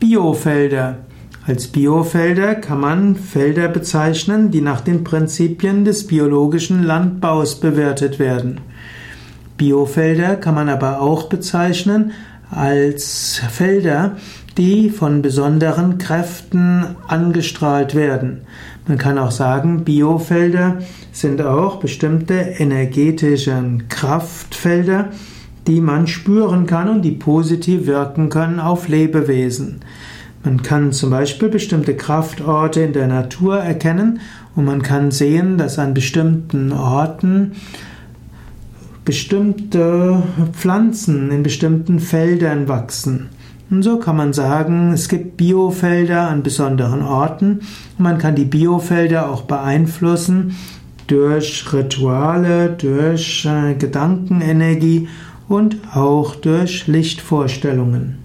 Biofelder. Als Biofelder kann man Felder bezeichnen, die nach den Prinzipien des biologischen Landbaus bewertet werden. Biofelder kann man aber auch bezeichnen als Felder, die von besonderen Kräften angestrahlt werden. Man kann auch sagen, Biofelder sind auch bestimmte energetische Kraftfelder, die man spüren kann und die positiv wirken können auf Lebewesen. Man kann zum Beispiel bestimmte Kraftorte in der Natur erkennen und man kann sehen, dass an bestimmten Orten bestimmte Pflanzen in bestimmten Feldern wachsen. Und so kann man sagen, es gibt Biofelder an besonderen Orten und man kann die Biofelder auch beeinflussen durch Rituale, durch äh, Gedankenenergie und auch durch Lichtvorstellungen.